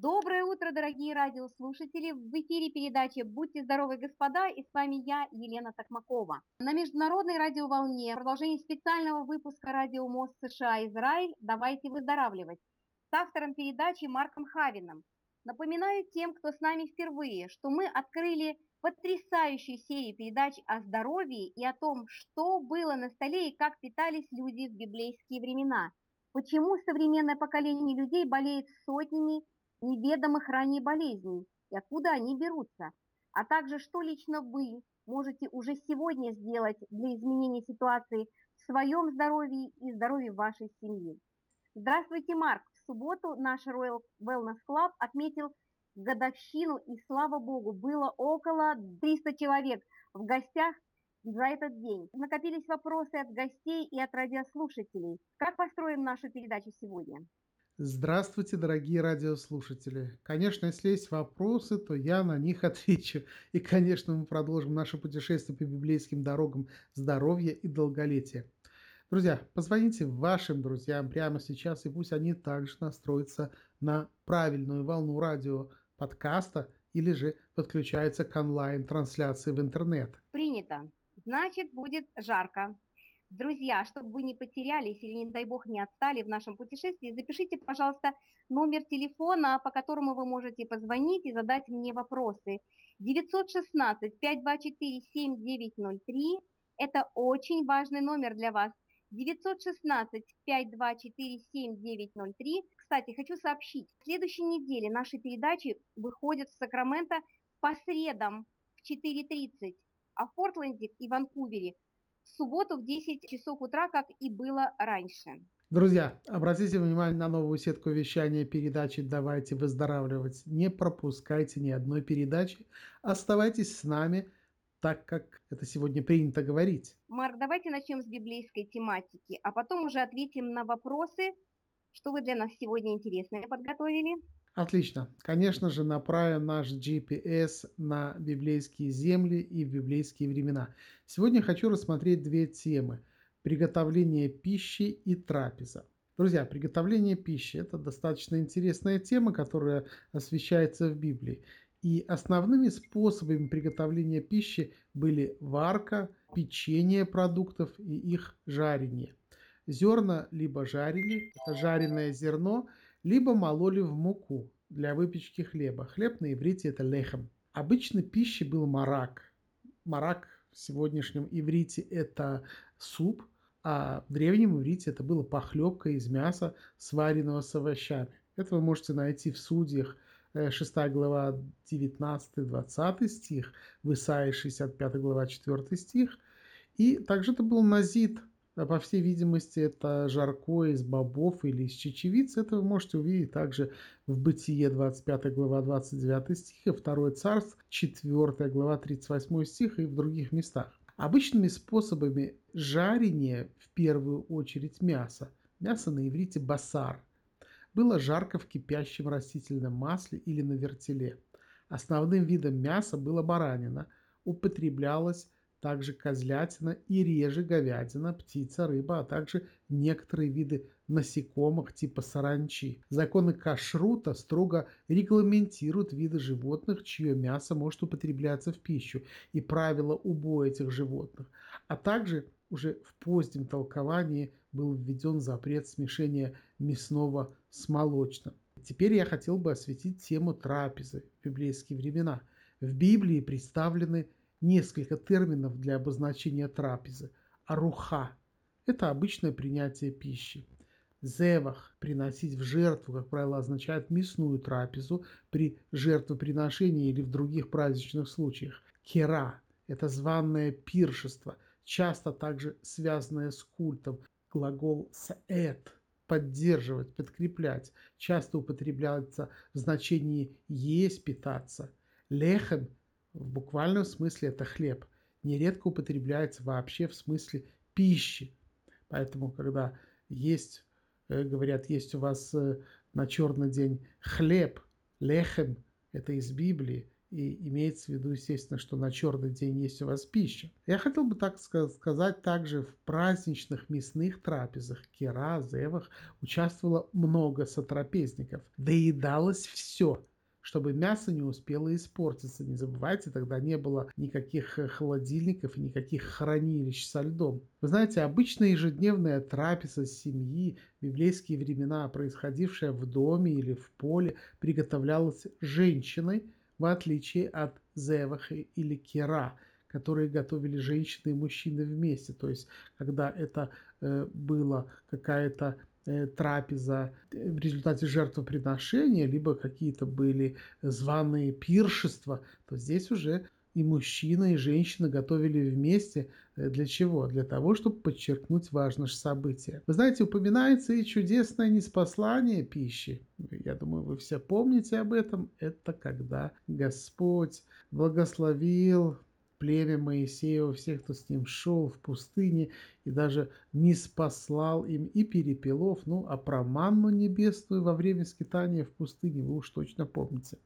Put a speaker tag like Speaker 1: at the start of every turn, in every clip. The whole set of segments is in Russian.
Speaker 1: Доброе утро, дорогие радиослушатели! В эфире передачи «Будьте здоровы, господа» и с вами я, Елена Токмакова. На международной радиоволне продолжение специального выпуска радио МОЗ США Израиль «Давайте выздоравливать» с автором передачи Марком Хавином. Напоминаю тем, кто с нами впервые, что мы открыли потрясающую серию передач о здоровье и о том, что было на столе и как питались люди в библейские времена. Почему современное поколение людей болеет сотнями неведомых ранее болезней и откуда они берутся, а также что лично вы можете уже сегодня сделать для изменения ситуации в своем здоровье и здоровье вашей семьи. Здравствуйте, Марк! В субботу наш Royal Wellness Club отметил годовщину, и слава богу, было около 300 человек в гостях за этот день. Накопились вопросы от гостей и от радиослушателей. Как построим нашу передачу сегодня?
Speaker 2: Здравствуйте, дорогие радиослушатели. Конечно, если есть вопросы, то я на них отвечу. И, конечно, мы продолжим наше путешествие по библейским дорогам здоровья и долголетия. Друзья, позвоните вашим друзьям прямо сейчас, и пусть они также настроятся на правильную волну радио подкаста или же подключаются к онлайн-трансляции в интернет.
Speaker 1: Принято. Значит, будет жарко. Друзья, чтобы вы не потерялись или, не дай бог, не отстали в нашем путешествии, запишите, пожалуйста, номер телефона, по которому вы можете позвонить и задать мне вопросы. 916-524-7903 – это очень важный номер для вас. 916-524-7903. Кстати, хочу сообщить, в следующей неделе наши передачи выходят в Сакраменто по средам в 4.30, а в Портленде и Ванкувере – в субботу в 10 часов утра, как и было раньше.
Speaker 2: Друзья, обратите внимание на новую сетку вещания передачи «Давайте выздоравливать». Не пропускайте ни одной передачи. Оставайтесь с нами, так как это сегодня принято говорить.
Speaker 1: Марк, давайте начнем с библейской тематики, а потом уже ответим на вопросы, что вы для нас сегодня интересное подготовили.
Speaker 2: Отлично. Конечно же, направим наш GPS на библейские земли и в библейские времена. Сегодня хочу рассмотреть две темы. Приготовление пищи и трапеза. Друзья, приготовление пищи – это достаточно интересная тема, которая освещается в Библии. И основными способами приготовления пищи были варка, печение продуктов и их жарение. Зерна либо жарили, это жареное зерно – либо мололи в муку для выпечки хлеба. Хлеб на иврите это лехем. Обычно пищей был марак. Марак в сегодняшнем иврите это суп, а в древнем иврите это была похлебка из мяса, сваренного с овощами. Это вы можете найти в судьях 6 э, глава 19-20 стих, в Исаии 65 глава 4 стих. И также это был назид, по всей видимости, это жарко из бобов или из чечевицы. Это вы можете увидеть также в Бытие 25 глава 29 стих и 2 Царств 4 глава 38 стих и в других местах. Обычными способами жарения в первую очередь мяса, мясо на иврите басар, было жарко в кипящем растительном масле или на вертеле. Основным видом мяса было баранина, употреблялось также козлятина и реже говядина, птица, рыба, а также некоторые виды насекомых типа саранчи. Законы кашрута строго регламентируют виды животных, чье мясо может употребляться в пищу, и правила убоя этих животных. А также уже в позднем толковании был введен запрет смешения мясного с молочным. Теперь я хотел бы осветить тему трапезы в библейские времена. В Библии представлены несколько терминов для обозначения трапезы. Аруха – это обычное принятие пищи. Зевах – приносить в жертву, как правило, означает мясную трапезу при жертвоприношении или в других праздничных случаях. Кера – это званное пиршество, часто также связанное с культом. Глагол «саэт» – поддерживать, подкреплять, часто употребляется в значении «есть», «питаться». Лехем в буквальном смысле это хлеб. Нередко употребляется вообще в смысле пищи. Поэтому, когда есть, э, говорят, есть у вас э, на черный день хлеб, лехем, это из Библии, И имеется в виду, естественно, что на черный день есть у вас пища. Я хотел бы так сказать, также в праздничных мясных трапезах, кера, зевах участвовало много сотрапезников. Доедалось все – чтобы мясо не успело испортиться. Не забывайте, тогда не было никаких э, холодильников и никаких хранилищ со льдом. Вы знаете, обычная ежедневная трапеза семьи в библейские времена, происходившая в доме или в поле, приготовлялась женщиной, в отличие от зевахи или кера, которые готовили женщины и мужчины вместе. То есть, когда это э, было какая-то трапеза э, в результате жертвоприношения, либо какие-то были званые пиршества, то здесь уже и мужчина, и женщина готовили вместе. Э, для чего? Для того, чтобы подчеркнуть важность события. Вы знаете, упоминается и чудесное неспослание пищи. Я думаю, вы все помните об этом. Это когда Господь благословил племя Моисеева, всех, кто с ним шел в пустыне, и даже не спаслал им и перепелов, ну, а про манну небесную во время скитания в пустыне вы уж точно помните.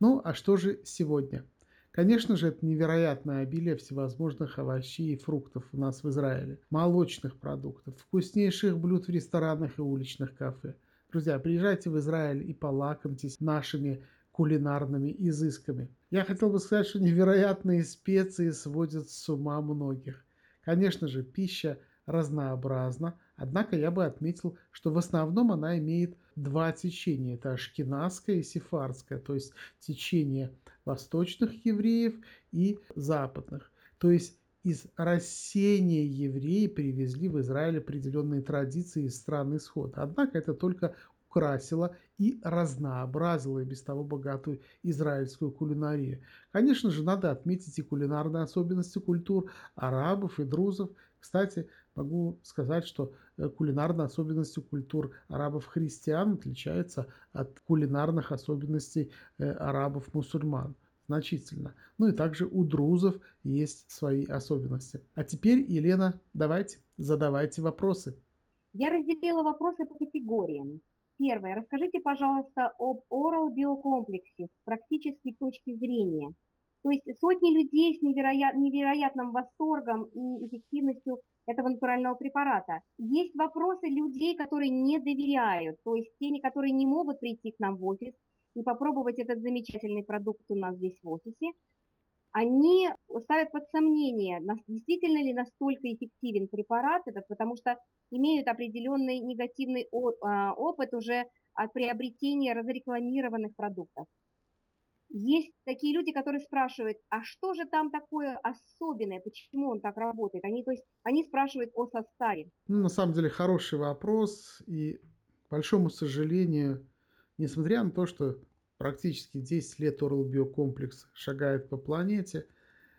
Speaker 2: Ну, а что же сегодня? Конечно же, это невероятное обилие всевозможных овощей и фруктов у нас в Израиле, молочных продуктов, вкуснейших блюд в ресторанах и уличных кафе. Друзья, приезжайте в Израиль и полакомьтесь нашими кулинарными изысками. Я хотел бы сказать, что невероятные специи сводят с ума многих. Конечно же, пища разнообразна, однако я бы отметил, что в основном она имеет два течения. Это ашкенадское и сефардское, то есть течение восточных евреев и западных. То есть из рассеяния евреи привезли в Израиль определенные традиции из стран исхода. Однако это только украсила и разнообразила и без того богатую израильскую кулинарию. Конечно же, надо отметить и кулинарные особенности культур арабов и друзов. Кстати, могу сказать, что э, кулинарные особенности культур арабов-христиан отличаются от кулинарных особенностей э, арабов-мусульман значительно. Ну и также у друзов есть свои особенности. А теперь, Елена, давайте, задавайте вопросы.
Speaker 1: Я разделила вопросы по категориям. Первое. Расскажите, пожалуйста, об oral биокомплексе с практической точки зрения. То есть сотни людей с невероят, невероятным восторгом и эффективностью этого натурального препарата. Есть вопросы людей, которые не доверяют, то есть теми, которые не могут прийти к нам в офис и попробовать этот замечательный продукт у нас здесь в офисе, они ставят под сомнение, действительно ли настолько эффективен препарат этот, потому что имеют определенный негативный а, опыт уже от приобретения разрекламированных продуктов. Есть такие люди, которые спрашивают, а что же там такое особенное, почему он так работает? Они, то есть, они спрашивают о составе.
Speaker 2: Ну, на самом деле хороший вопрос, и, к большому сожалению, несмотря на то, что практически 10 лет Oral Биокомплекс шагает по планете.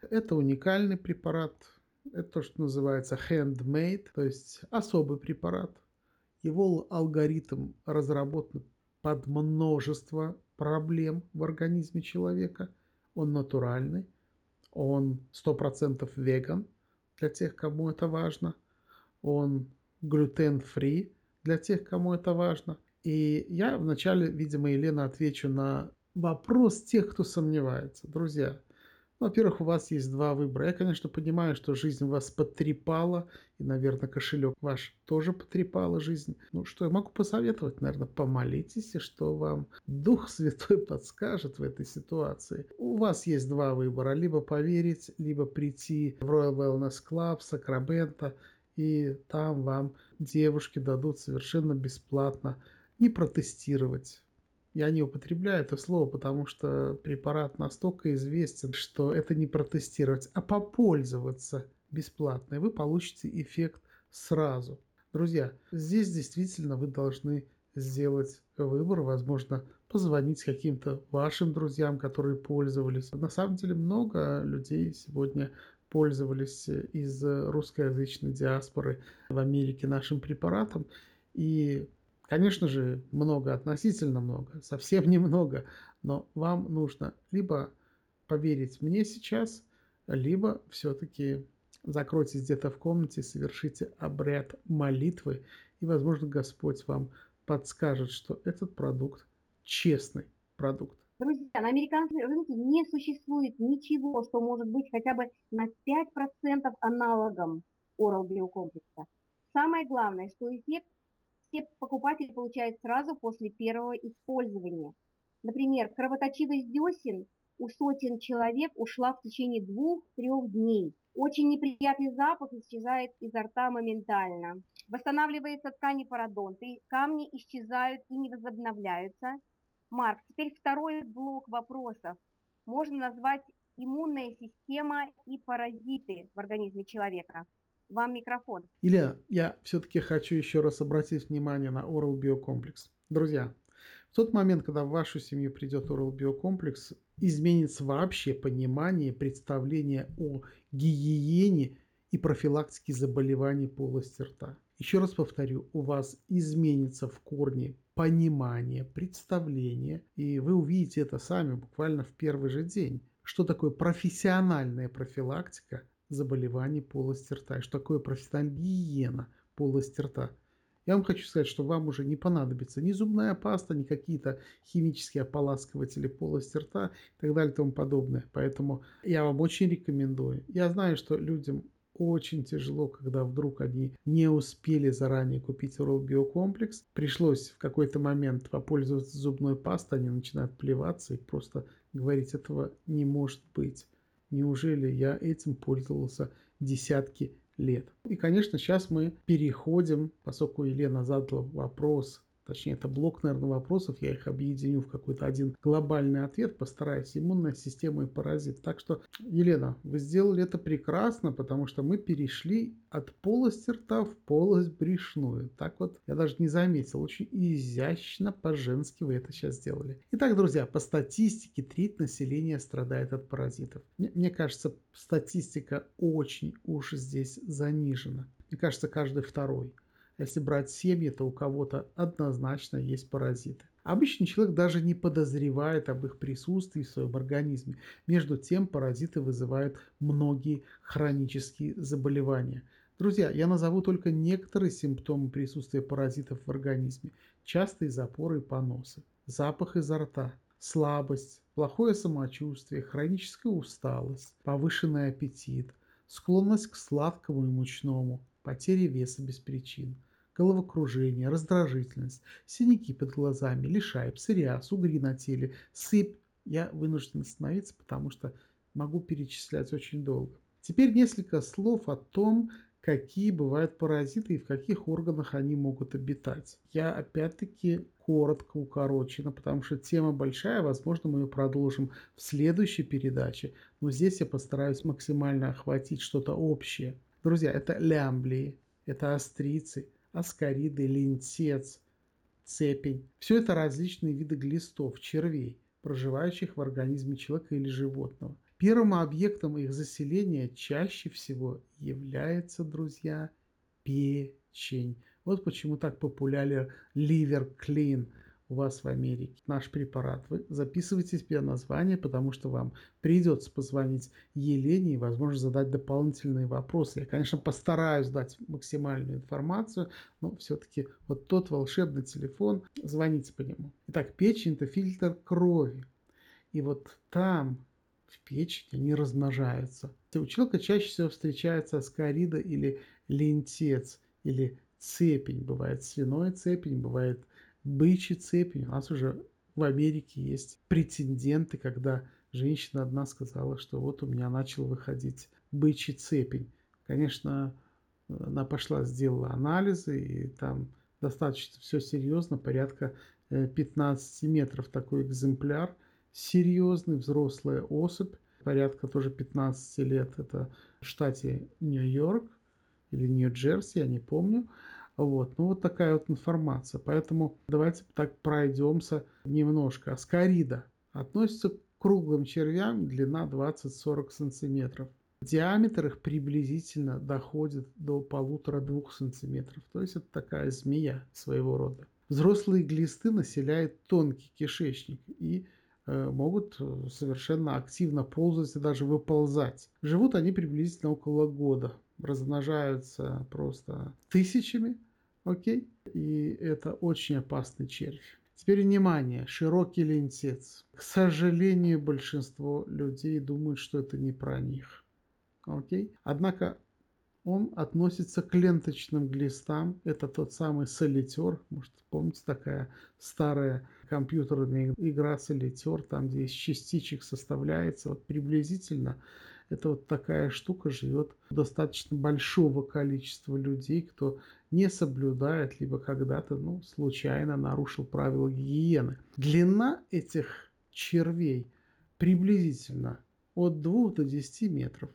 Speaker 2: Это уникальный препарат. Это то, что называется handmade, то есть особый препарат. Его алгоритм разработан под множество проблем в организме человека. Он натуральный, он 100% веган для тех, кому это важно. Он глютен-фри для тех, кому это важно – и я вначале, видимо, Елена, отвечу на вопрос тех, кто сомневается. Друзья, во-первых, у вас есть два выбора. Я, конечно, понимаю, что жизнь вас потрепала, и, наверное, кошелек ваш тоже потрепала жизнь. Ну, что я могу посоветовать? Наверное, помолитесь, и что вам Дух Святой подскажет в этой ситуации. У вас есть два выбора. Либо поверить, либо прийти в Royal Wellness Club, Сакраменто, и там вам девушки дадут совершенно бесплатно и протестировать. Я не употребляю это слово, потому что препарат настолько известен, что это не протестировать, а попользоваться бесплатно, и вы получите эффект сразу. Друзья, здесь действительно вы должны сделать выбор, возможно, позвонить каким-то вашим друзьям, которые пользовались. На самом деле много людей сегодня пользовались из русскоязычной диаспоры в Америке нашим препаратом. И Конечно же, много, относительно много, совсем немного, но вам нужно либо поверить мне сейчас, либо все-таки закройтесь где-то в комнате, совершите обряд молитвы, и, возможно, Господь вам подскажет, что этот продукт честный продукт.
Speaker 1: Друзья, на американском рынке не существует ничего, что может быть хотя бы на 5% аналогом Oral биокомплекса. Самое главное, что эффект все покупатели получают сразу после первого использования. Например, кровоточивость десен у сотен человек ушла в течение двух-трех дней. Очень неприятный запах исчезает изо рта моментально. Восстанавливается ткани пародонты, камни исчезают и не возобновляются. Марк, теперь второй блок вопросов. Можно назвать иммунная система и паразиты в организме человека. Вам микрофон.
Speaker 2: Илья, я все-таки хочу еще раз обратить внимание на Oral Биокомплекс. Друзья, в тот момент, когда в вашу семью придет Oral Биокомплекс, изменится вообще понимание, представление о гигиене и профилактике заболеваний полости рта. Еще раз повторю, у вас изменится в корне понимание, представление, и вы увидите это сами буквально в первый же день. Что такое профессиональная профилактика заболеваний полости рта и что такое профессиональная гигиена полости рта. Я вам хочу сказать, что вам уже не понадобится ни зубная паста, ни какие-то химические ополаскиватели полости рта и так далее и тому подобное. Поэтому я вам очень рекомендую. Я знаю, что людям очень тяжело, когда вдруг они не успели заранее купить Oral Биокомплекс. Пришлось в какой-то момент попользоваться зубной пастой, они начинают плеваться и просто говорить, этого не может быть. Неужели я этим пользовался десятки лет? И, конечно, сейчас мы переходим, поскольку Елена задала вопрос точнее это блок, наверное, вопросов, я их объединю в какой-то один глобальный ответ, постараюсь, иммунная система и паразит. Так что, Елена, вы сделали это прекрасно, потому что мы перешли от полости рта в полость брюшную. Так вот, я даже не заметил, очень изящно по-женски вы это сейчас сделали. Итак, друзья, по статистике треть населения страдает от паразитов. Мне, мне кажется, статистика очень уж здесь занижена. Мне кажется, каждый второй. Если брать семьи, то у кого-то однозначно есть паразиты. Обычный человек даже не подозревает об их присутствии в своем организме. Между тем, паразиты вызывают многие хронические заболевания. Друзья, я назову только некоторые симптомы присутствия паразитов в организме. Частые запоры и поносы, запах изо рта, слабость, плохое самочувствие, хроническая усталость, повышенный аппетит, склонность к сладкому и мучному, потеря веса без причин – головокружение, раздражительность, синяки под глазами, лишай, псориаз, угри на теле, сыпь. Я вынужден остановиться, потому что могу перечислять очень долго. Теперь несколько слов о том, какие бывают паразиты и в каких органах они могут обитать. Я опять-таки коротко, укорочено, потому что тема большая, возможно, мы ее продолжим в следующей передаче, но здесь я постараюсь максимально охватить что-то общее. Друзья, это лямблии, это острицы, аскариды, лентец, цепень. Все это различные виды глистов, червей, проживающих в организме человека или животного. Первым объектом их заселения чаще всего является, друзья, печень. Вот почему так популярен ливер клин – у вас в Америке наш препарат, вы записывайте себе название, потому что вам придется позвонить Елене и, возможно, задать дополнительные вопросы. Я, конечно, постараюсь дать максимальную информацию, но все-таки вот тот волшебный телефон, звоните по нему. Итак, печень – это фильтр крови. И вот там, в печени, они размножаются. У чаще всего встречается аскарида или лентец, или цепень. Бывает свиной цепень, бывает бычьи цепи. У нас уже в Америке есть претенденты, когда женщина одна сказала, что вот у меня начал выходить бычий цепень. Конечно, она пошла, сделала анализы, и там достаточно все серьезно, порядка 15 э, метров такой экземпляр. Серьезный, взрослая особь, порядка тоже 15 лет, это в штате Нью-Йорк или Нью-Джерси, я не помню. Вот, ну вот такая вот информация. Поэтому давайте так пройдемся немножко. Аскарида относится к круглым червям, длина 20-40 сантиметров. Диаметр их приблизительно доходит до полутора-двух сантиметров. То есть это такая змея своего рода. Взрослые глисты населяют тонкий кишечник и э, могут э, совершенно активно ползать и даже выползать. Живут они приблизительно около года. Размножаются просто тысячами, Окей? И это очень опасный червь. Теперь внимание, широкий лентец. К сожалению, большинство людей думают, что это не про них. Окей? Однако он относится к ленточным глистам. Это тот самый солитер. Может, помните, такая старая компьютерная игра солитер, там, где из частичек составляется. Вот приблизительно это вот такая штука живет достаточно большого количества людей, кто не соблюдает, либо когда-то ну, случайно нарушил правила гигиены. Длина этих червей приблизительно от 2 до 10 метров.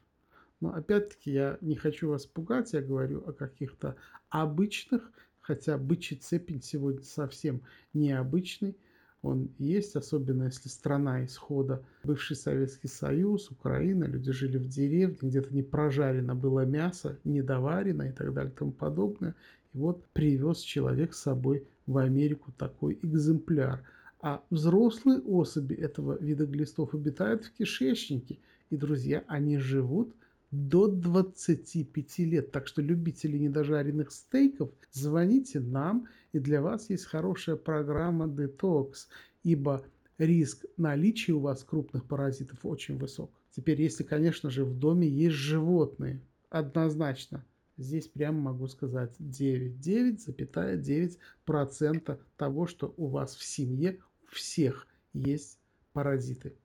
Speaker 2: Но опять-таки я не хочу вас пугать, я говорю о каких-то обычных, хотя бычий цепень сегодня совсем необычный, он есть, особенно если страна исхода, бывший Советский Союз, Украина, люди жили в деревне, где-то не прожарено было мясо, не доварено и так далее и тому подобное. И вот привез человек с собой в Америку такой экземпляр. А взрослые особи этого вида глистов обитают в кишечнике. И, друзья, они живут до 25 лет. Так что любители недожаренных стейков, звоните нам, и для вас есть хорошая программа детокс, ибо риск наличия у вас крупных паразитов очень высок. Теперь, если, конечно же, в доме есть животные, однозначно, здесь прямо могу сказать 9,9% того, что у вас в семье у всех есть паразиты.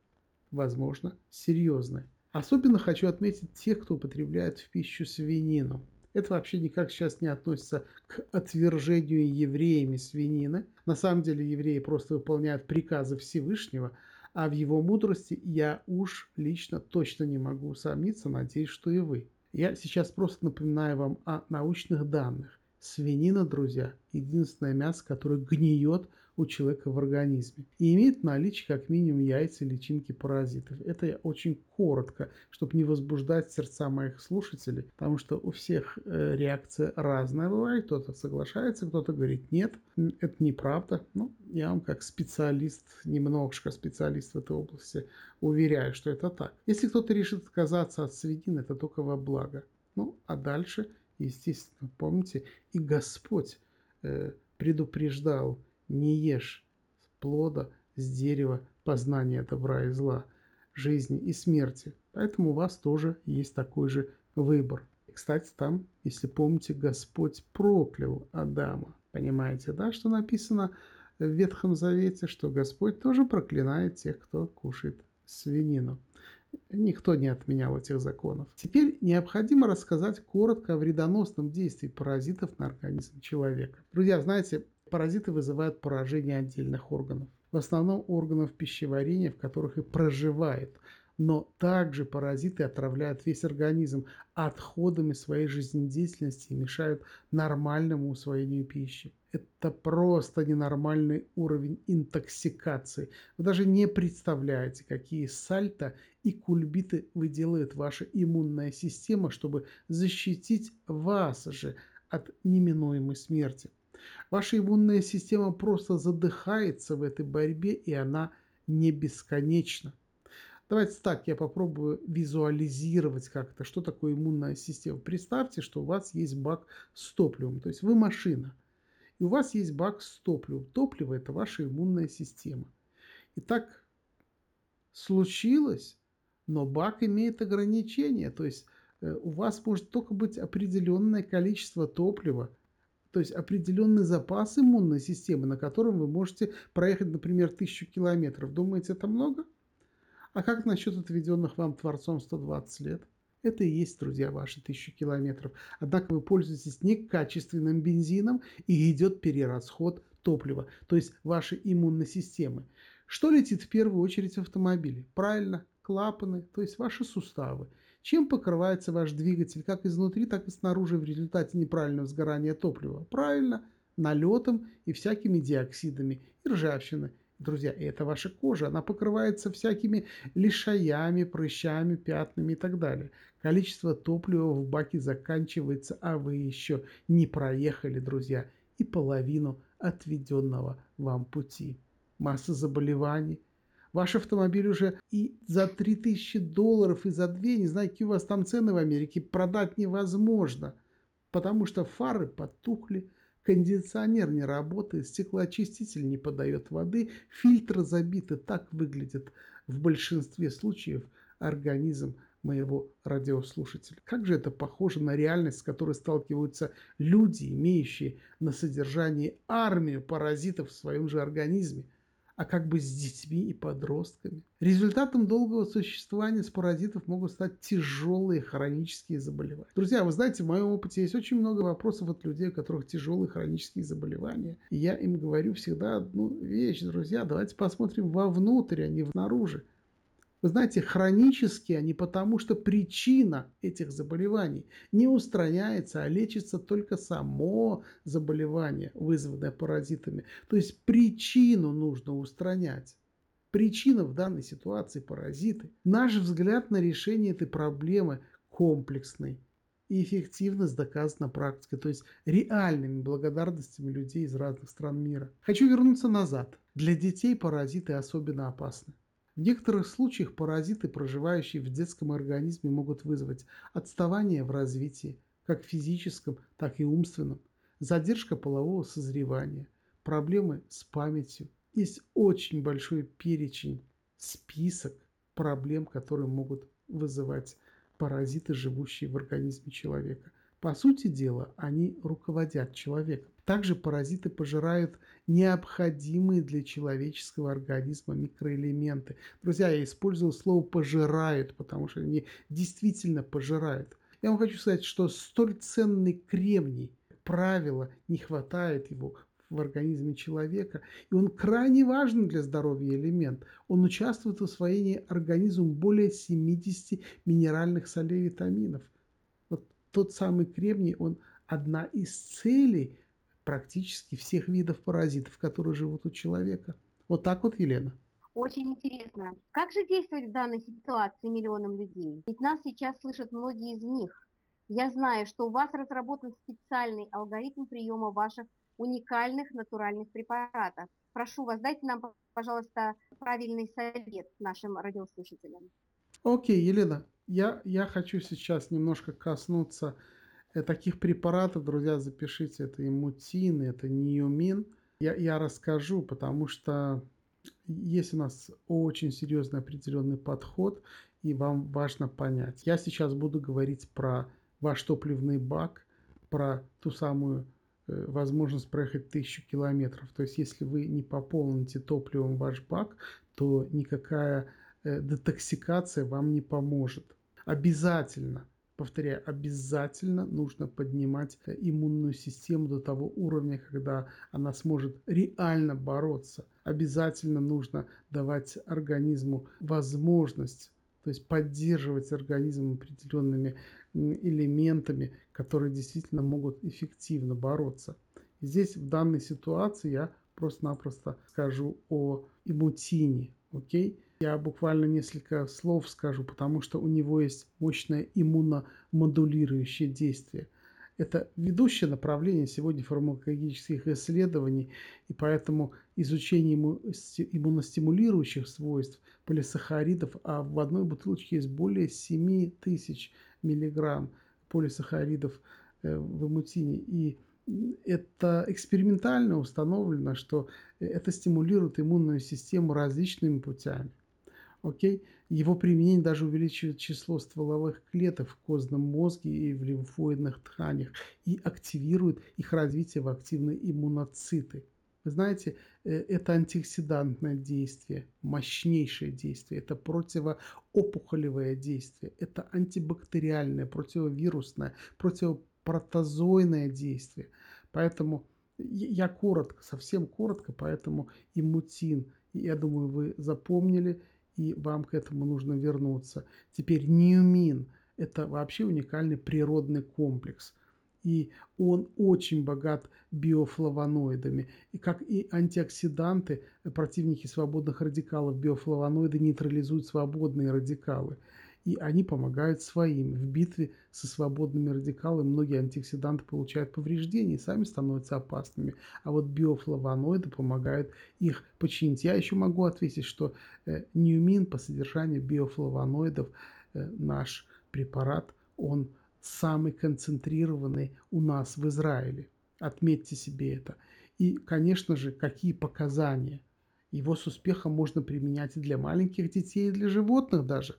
Speaker 2: Возможно, серьезные. Особенно хочу отметить тех, кто употребляет в пищу свинину. Это вообще никак сейчас не относится к отвержению евреями свинины. На самом деле евреи просто выполняют приказы Всевышнего, а в его мудрости я уж лично точно не могу усомниться, надеюсь, что и вы. Я сейчас просто напоминаю вам о научных данных. Свинина, друзья, единственное мясо, которое гниет у человека в организме. И имеет наличие как минимум яйца и личинки паразитов. Это я очень коротко, чтобы не возбуждать сердца моих слушателей, потому что у всех э, реакция разная бывает. Кто-то соглашается, кто-то говорит нет, это неправда. Ну, я вам как специалист, немножко специалист в этой области, уверяю, что это так. Если кто-то решит отказаться от свинины, это только во благо. Ну, а дальше, естественно, помните, и Господь э, предупреждал не ешь плода с дерева познания добра и зла, жизни и смерти. Поэтому у вас тоже есть такой же выбор. Кстати, там, если помните, Господь проклял Адама. Понимаете, да, что написано в Ветхом Завете, что Господь тоже проклинает тех, кто кушает свинину. Никто не отменял этих законов. Теперь необходимо рассказать коротко о вредоносном действии паразитов на организм человека. Друзья, знаете, Паразиты вызывают поражение отдельных органов. В основном органов пищеварения, в которых и проживает. Но также паразиты отравляют весь организм отходами своей жизнедеятельности и мешают нормальному усвоению пищи. Это просто ненормальный уровень интоксикации. Вы даже не представляете, какие сальто и кульбиты выделывает ваша иммунная система, чтобы защитить вас же от неминуемой смерти. Ваша иммунная система просто задыхается в этой борьбе, и она не бесконечна. Давайте так, я попробую визуализировать как-то, что такое иммунная система. Представьте, что у вас есть бак с топливом, то есть вы машина, и у вас есть бак с топливом. Топливо – это ваша иммунная система. И так случилось, но бак имеет ограничения, то есть э, у вас может только быть определенное количество топлива, то есть определенный запас иммунной системы, на котором вы можете проехать, например, тысячу километров. Думаете, это много? А как насчет отведенных вам Творцом 120 лет? Это и есть, друзья, ваши тысячи километров. Однако вы пользуетесь некачественным бензином и идет перерасход топлива, то есть вашей иммунной системы. Что летит в первую очередь в автомобиле? Правильно, клапаны, то есть ваши суставы. Чем покрывается ваш двигатель как изнутри, так и снаружи в результате неправильного сгорания топлива? Правильно, налетом и всякими диоксидами и ржавчиной. Друзья, это ваша кожа, она покрывается всякими лишаями, прыщами, пятнами и так далее. Количество топлива в баке заканчивается, а вы еще не проехали, друзья, и половину отведенного вам пути. Масса заболеваний, Ваш автомобиль уже и за 3000 долларов, и за 2, не знаю, какие у вас там цены в Америке, продать невозможно, потому что фары потухли, кондиционер не работает, стеклоочиститель не подает воды, фильтры забиты. Так выглядит в большинстве случаев организм моего радиослушателя. Как же это похоже на реальность, с которой сталкиваются люди, имеющие на содержании армию паразитов в своем же организме – а как бы с детьми и подростками. Результатом долгого существования с паразитов могут стать тяжелые хронические заболевания. Друзья, вы знаете, в моем опыте есть очень много вопросов от людей, у которых тяжелые хронические заболевания. И я им говорю всегда одну вещь, друзья, давайте посмотрим вовнутрь, а не внаружи. Вы знаете, хронические они потому, что причина этих заболеваний не устраняется, а лечится только само заболевание, вызванное паразитами. То есть причину нужно устранять. Причина в данной ситуации паразиты. Наш взгляд на решение этой проблемы комплексный и эффективность доказана практикой, то есть реальными благодарностями людей из разных стран мира. Хочу вернуться назад. Для детей паразиты особенно опасны. В некоторых случаях паразиты, проживающие в детском организме, могут вызвать отставание в развитии, как физическом, так и умственном, задержка полового созревания, проблемы с памятью. Есть очень большой перечень, список проблем, которые могут вызывать паразиты, живущие в организме человека. По сути дела, они руководят человеком. Также паразиты пожирают необходимые для человеческого организма микроэлементы. Друзья, я использую слово «пожирают», потому что они действительно пожирают. Я вам хочу сказать, что столь ценный кремний, правило, не хватает его в организме человека, и он крайне важен для здоровья элемент. Он участвует в усвоении организмом более 70 минеральных солей и витаминов. Тот самый кремний, он одна из целей практически всех видов паразитов, которые живут у человека. Вот так вот, Елена.
Speaker 1: Очень интересно. Как же действовать в данной ситуации миллионам людей? Ведь нас сейчас слышат многие из них. Я знаю, что у вас разработан специальный алгоритм приема ваших уникальных натуральных препаратов. Прошу вас, дайте нам, пожалуйста, правильный совет нашим радиослушателям.
Speaker 2: Окей, Елена, я, я хочу сейчас немножко коснуться Э, таких препаратов, друзья, запишите, это имутин, это ниумин. Я, я расскажу, потому что есть у нас очень серьезный определенный подход, и вам важно понять. Я сейчас буду говорить про ваш топливный бак, про ту самую э, возможность проехать тысячу километров. То есть, если вы не пополните топливом ваш бак, то никакая э, детоксикация вам не поможет. Обязательно повторяю, обязательно нужно поднимать э, иммунную систему до того уровня, когда она сможет реально бороться. Обязательно нужно давать организму возможность, то есть поддерживать организм определенными элементами, которые действительно могут эффективно бороться. здесь в данной ситуации я просто-напросто скажу о имутине, окей? Я буквально несколько слов скажу, потому что у него есть мощное иммуномодулирующее действие. Это ведущее направление сегодня фармакологических исследований, и поэтому изучение иммуностимулирующих свойств полисахаридов, а в одной бутылочке есть более 7 тысяч миллиграмм полисахаридов э, в иммутине, и это экспериментально установлено, что это стимулирует иммунную систему различными путями. Окей? Его применение даже увеличивает число стволовых клеток в костном мозге и в лимфоидных тканях и активирует их развитие в активные иммуноциты. Вы знаете, э, это антиоксидантное действие, мощнейшее действие, это противоопухолевое действие, это антибактериальное, противовирусное, противопротозойное действие. Поэтому я коротко, совсем коротко, поэтому иммутин, я думаю, вы запомнили, и вам к этому нужно вернуться. Теперь Ньюмин – это вообще уникальный природный комплекс. И он очень богат биофлавоноидами. И как и антиоксиданты, противники свободных радикалов, биофлавоноиды нейтрализуют свободные радикалы и они помогают своим. В битве со свободными радикалами многие антиоксиданты получают повреждения и сами становятся опасными. А вот биофлавоноиды помогают их починить. Я еще могу ответить, что э, Ньюмин по содержанию биофлавоноидов э, наш препарат, он самый концентрированный у нас в Израиле. Отметьте себе это. И, конечно же, какие показания. Его с успехом можно применять и для маленьких детей, и для животных даже.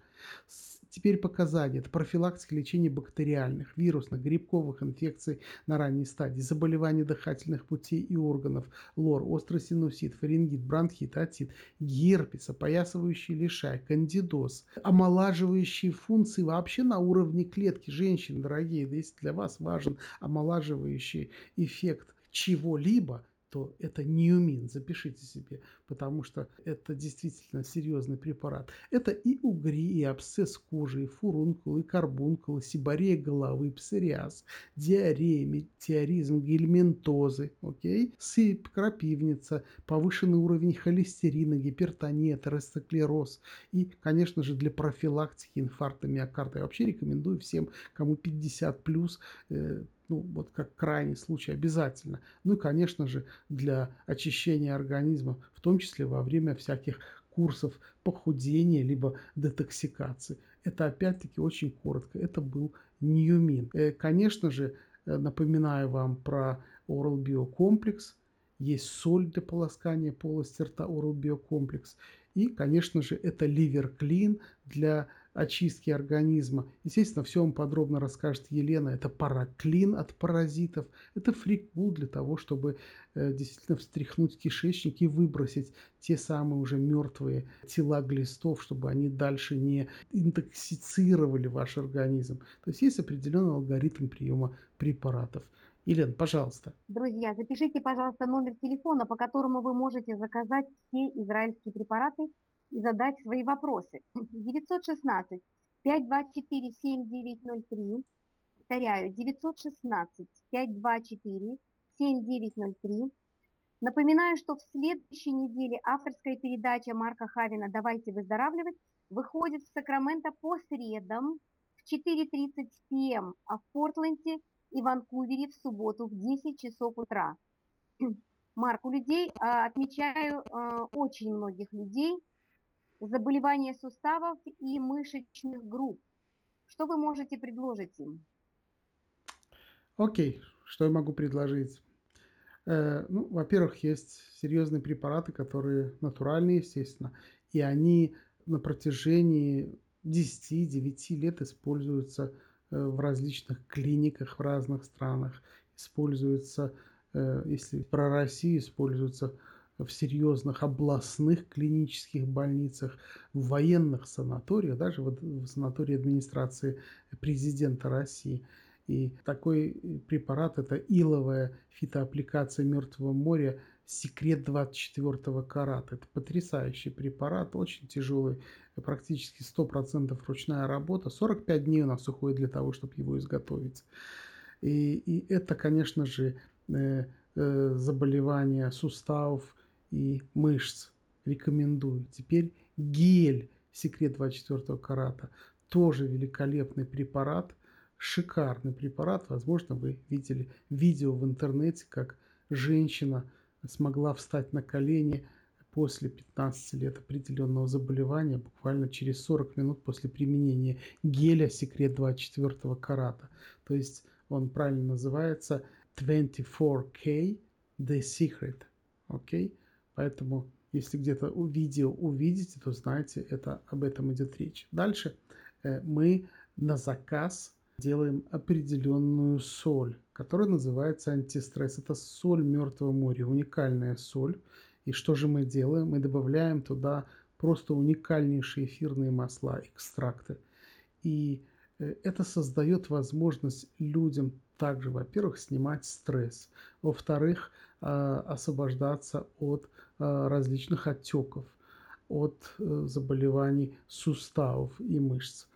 Speaker 2: Теперь показания. Это профилактика лечения бактериальных, вирусных, грибковых инфекций на ранней стадии, заболеваний дыхательных путей и органов, лор, острый синусит, фарингит, бронхит, отит, герпес, опоясывающий лишай, кандидоз, омолаживающие функции вообще на уровне клетки. Женщины, дорогие, если для вас важен омолаживающий эффект чего-либо, то это неумин, запишите себе, потому что это действительно серьезный препарат. Это и угри, и абсцесс кожи, и фурункул, и карбункул, и сибарея головы, псориаз, диарея, метеоризм, гельминтозы, окей? сыпь, крапивница, повышенный уровень холестерина, гипертония, атеросклероз. И, конечно же, для профилактики инфаркта миокарда. Я вообще рекомендую всем, кому 50 плюс, э, ну, вот как крайний случай обязательно. Ну и, конечно же, для очищения организма, в том числе во время всяких курсов похудения либо детоксикации. Это опять-таки очень коротко. Это был Ньюмин. Э, конечно же, э, напоминаю вам про Oral Bio. Есть соль для полоскания полости рта Oral Bio. И, конечно же, это ливер клин для очистки организма. Естественно, все вам подробно расскажет Елена. Это параклин от паразитов. Это фрикул для того, чтобы э, действительно встряхнуть кишечник и выбросить те самые уже мертвые тела глистов, чтобы они дальше не интоксицировали ваш организм. То есть есть определенный алгоритм приема препаратов. Елена, пожалуйста.
Speaker 1: Друзья, запишите, пожалуйста, номер телефона, по которому вы можете заказать все израильские препараты и задать свои вопросы. 916 524 7903. Повторяю, 916 524 7903. Напоминаю, что в следующей неделе авторская передача Марка Хавина «Давайте выздоравливать» выходит в Сакраменто по средам в 4.30 пм, эм, а в Портленде и Ванкувере в субботу в 10 часов утра. Марк, у людей, а, отмечаю, а, очень многих людей – заболевания суставов и мышечных групп. Что вы можете предложить им?
Speaker 2: Окей, что я могу предложить? Э, ну, во-первых, есть серьезные препараты, которые натуральные, естественно, и они на протяжении 10-9 лет используются э, в различных клиниках в разных странах, используются, э, если про Россию, используются в серьезных областных клинических больницах, в военных санаториях, даже вот в санатории администрации президента России. И такой препарат – это иловая фитоаппликация Мертвого моря «Секрет 24 карата». Это потрясающий препарат, очень тяжелый, практически 100% ручная работа. 45 дней у нас уходит для того, чтобы его изготовить. И, и это, конечно же, э, э, заболевания суставов, и мышц. Рекомендую. Теперь гель секрет 24 карата. Тоже великолепный препарат. Шикарный препарат. Возможно, вы видели видео в интернете, как женщина смогла встать на колени после 15 лет определенного заболевания, буквально через 40 минут после применения геля секрет 24 карата. То есть он правильно называется 24K The Secret. Окей? Okay? Поэтому, если где-то видео увидите, то знаете, это об этом идет речь. Дальше э, мы на заказ делаем определенную соль, которая называется антистресс. Это соль Мертвого моря, уникальная соль. И что же мы делаем? Мы добавляем туда просто уникальнейшие эфирные масла, экстракты. И э, это создает возможность людям также, во-первых, снимать стресс, во-вторых, освобождаться от а, различных отеков, от э, заболеваний суставов и мышц.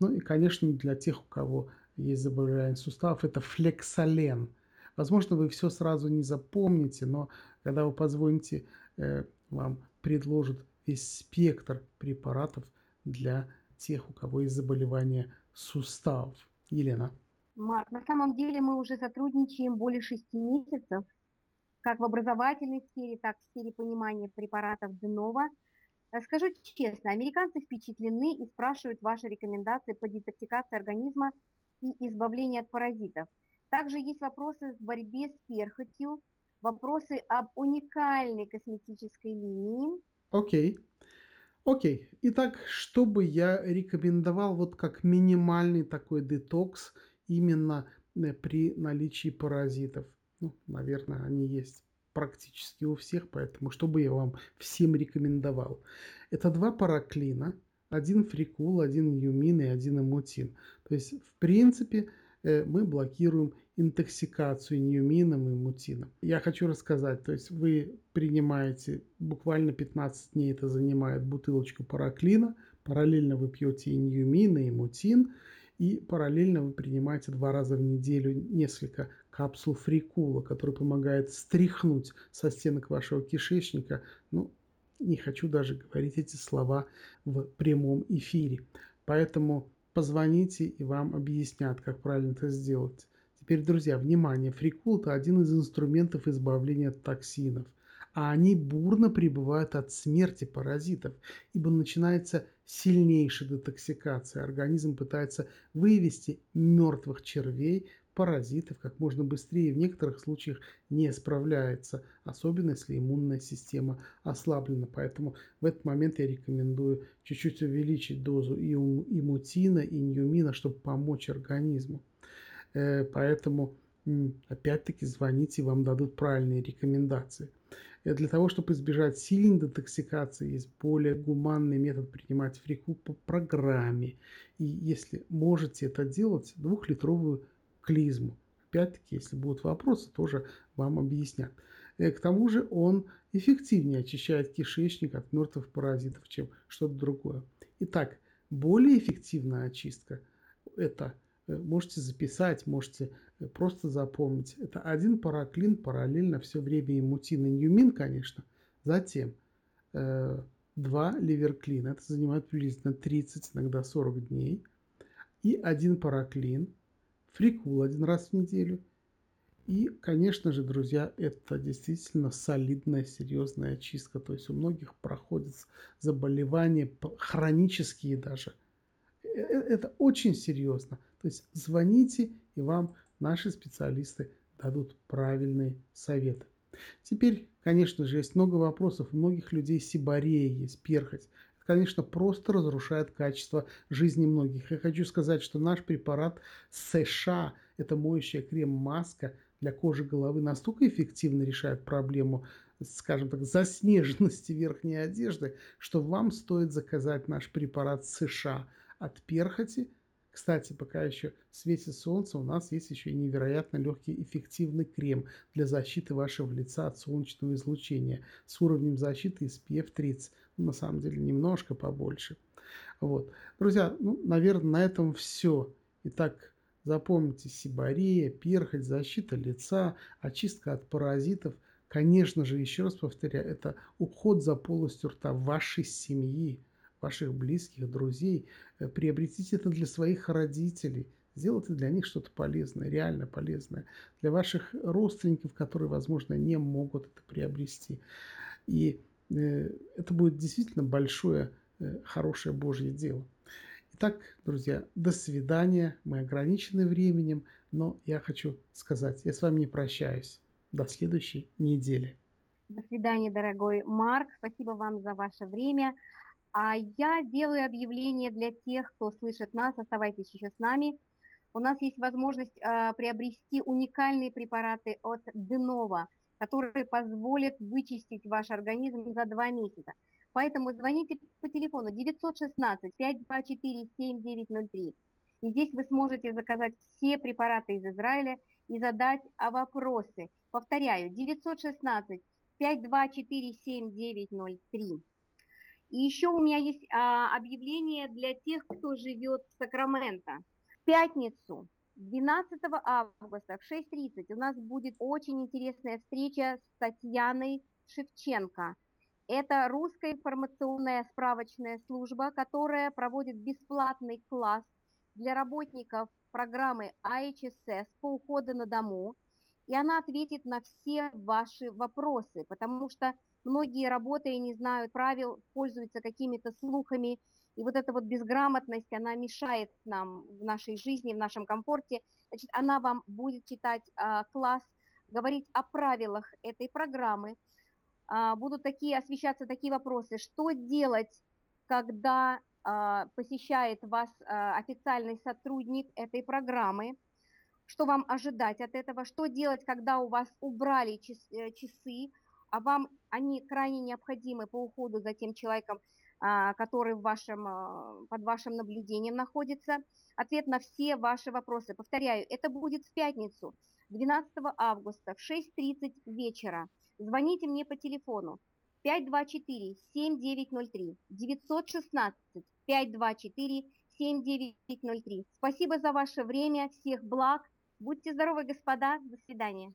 Speaker 2: Ну и, конечно, для тех, у кого есть заболевание суставов, это флексолен. Возможно, вы все сразу не запомните, но когда вы позвоните, э, вам предложат весь спектр препаратов для тех, у кого есть заболевание суставов. Елена.
Speaker 1: Марк, на самом деле мы уже сотрудничаем более шести месяцев как в образовательной сфере, так и в сфере понимания препаратов Денова. Э, скажу честно, американцы впечатлены и спрашивают ваши рекомендации по детоксикации организма и избавлению от паразитов. Также есть вопросы в борьбе с перхотью, вопросы об уникальной косметической линии.
Speaker 2: Окей. Окей. Итак, что бы я рекомендовал вот как минимальный такой детокс именно э, при наличии паразитов? Ну, наверное, они есть практически у всех, поэтому что бы я вам всем рекомендовал? Это два параклина, один фрикул, один юмин и один эмутин. То есть, в принципе, э, мы блокируем интоксикацию ньюмином и мутином. Я хочу рассказать, то есть вы принимаете буквально 15 дней, это занимает бутылочку параклина, параллельно вы пьете и ньюмин, и мутин, и параллельно вы принимаете два раза в неделю несколько капсул фрикула, который помогает стряхнуть со стенок вашего кишечника. Ну, не хочу даже говорить эти слова в прямом эфире. Поэтому позвоните и вам объяснят, как правильно это сделать. Теперь, друзья, внимание, фрикул – это один из инструментов избавления от токсинов, а они бурно прибывают от смерти паразитов, ибо начинается сильнейшая детоксикация. Организм пытается вывести мертвых червей, паразитов как можно быстрее, в некоторых случаях не справляется, особенно если иммунная система ослаблена. Поэтому в этот момент я рекомендую чуть-чуть увеличить дозу и, и мутина, и ньюмина, чтобы помочь организму. Э, поэтому опять-таки звоните, вам дадут правильные рекомендации. Э, для того, чтобы избежать сильной детоксикации, есть более гуманный метод принимать фрику по программе. И если можете это делать, двухлитровую клизму. Опять-таки, если будут вопросы, тоже вам объяснят. Э, к тому же он эффективнее очищает кишечник от мертвых паразитов, чем что-то другое. Итак, более эффективная очистка – это – Э, можете записать, можете э, просто запомнить. Это один параклин параллельно все время и мутин и ньюмин, конечно. Затем э, два ливерклина. Это занимает приблизительно 30, иногда 40 дней. И один параклин. Фрикул один раз в неделю. И, конечно же, друзья, это действительно солидная, серьезная очистка. То есть у многих проходят заболевания хронические даже. Это очень серьезно. То есть звоните, и вам наши специалисты дадут правильные советы. Теперь, конечно же, есть много вопросов. У многих людей сибарея есть, перхоть. Конечно, просто разрушает качество жизни многих. Я хочу сказать, что наш препарат США, это моющая крем-маска для кожи головы, настолько эффективно решает проблему скажем так, заснеженности верхней одежды, что вам стоит заказать наш препарат США от перхоти, кстати, пока еще светит солнце, у нас есть еще и невероятно легкий эффективный крем для защиты вашего лица от солнечного излучения с уровнем защиты SPF 30. Ну, на самом деле немножко побольше. Вот. Друзья, ну, наверное, на этом все. Итак, запомните сибария, перхоть, защита лица, очистка от паразитов. Конечно же, еще раз повторяю, это уход за полостью рта вашей семьи ваших близких, друзей. Э, приобретите это для своих родителей. Сделайте для них что-то полезное, реально полезное. Для ваших родственников, которые, возможно, не могут это приобрести. И э, это будет действительно большое, э, хорошее Божье дело. Итак, друзья, до свидания. Мы ограничены временем, но я хочу сказать, я с вами не прощаюсь. До следующей недели.
Speaker 1: До свидания, дорогой Марк. Спасибо вам за ваше время. А я делаю объявление для тех, кто слышит нас, оставайтесь еще с нами. У нас есть возможность э, приобрести уникальные препараты от Денова, которые позволят вычистить ваш организм за два месяца. Поэтому звоните по телефону 916 524 7903. И здесь вы сможете заказать все препараты из Израиля и задать вопросы. Повторяю, 916 524 7903. И еще у меня есть а, объявление для тех, кто живет в Сакраменто. В пятницу, 12 августа в 6.30 у нас будет очень интересная встреча с Татьяной Шевченко. Это русская информационная справочная служба, которая проводит бесплатный класс для работников программы IHSS по уходу на дому. И она ответит на все ваши вопросы, потому что многие, работая, не знают правил, пользуются какими-то слухами, и вот эта вот безграмотность, она мешает нам в нашей жизни, в нашем комфорте. Значит, она вам будет читать а, класс, говорить о правилах этой программы. А, будут такие освещаться такие вопросы, что делать, когда а, посещает вас а, официальный сотрудник этой программы, что вам ожидать от этого, что делать, когда у вас убрали э, часы, а вам они крайне необходимы по уходу за тем человеком, а, который в вашем, под вашим наблюдением находится. Ответ на все ваши вопросы. Повторяю, это будет в пятницу, 12 августа в 6.30 вечера. Звоните мне по телефону 524-7903, 916-524-7903. Спасибо за ваше время, всех благ. Будьте здоровы, господа. До свидания.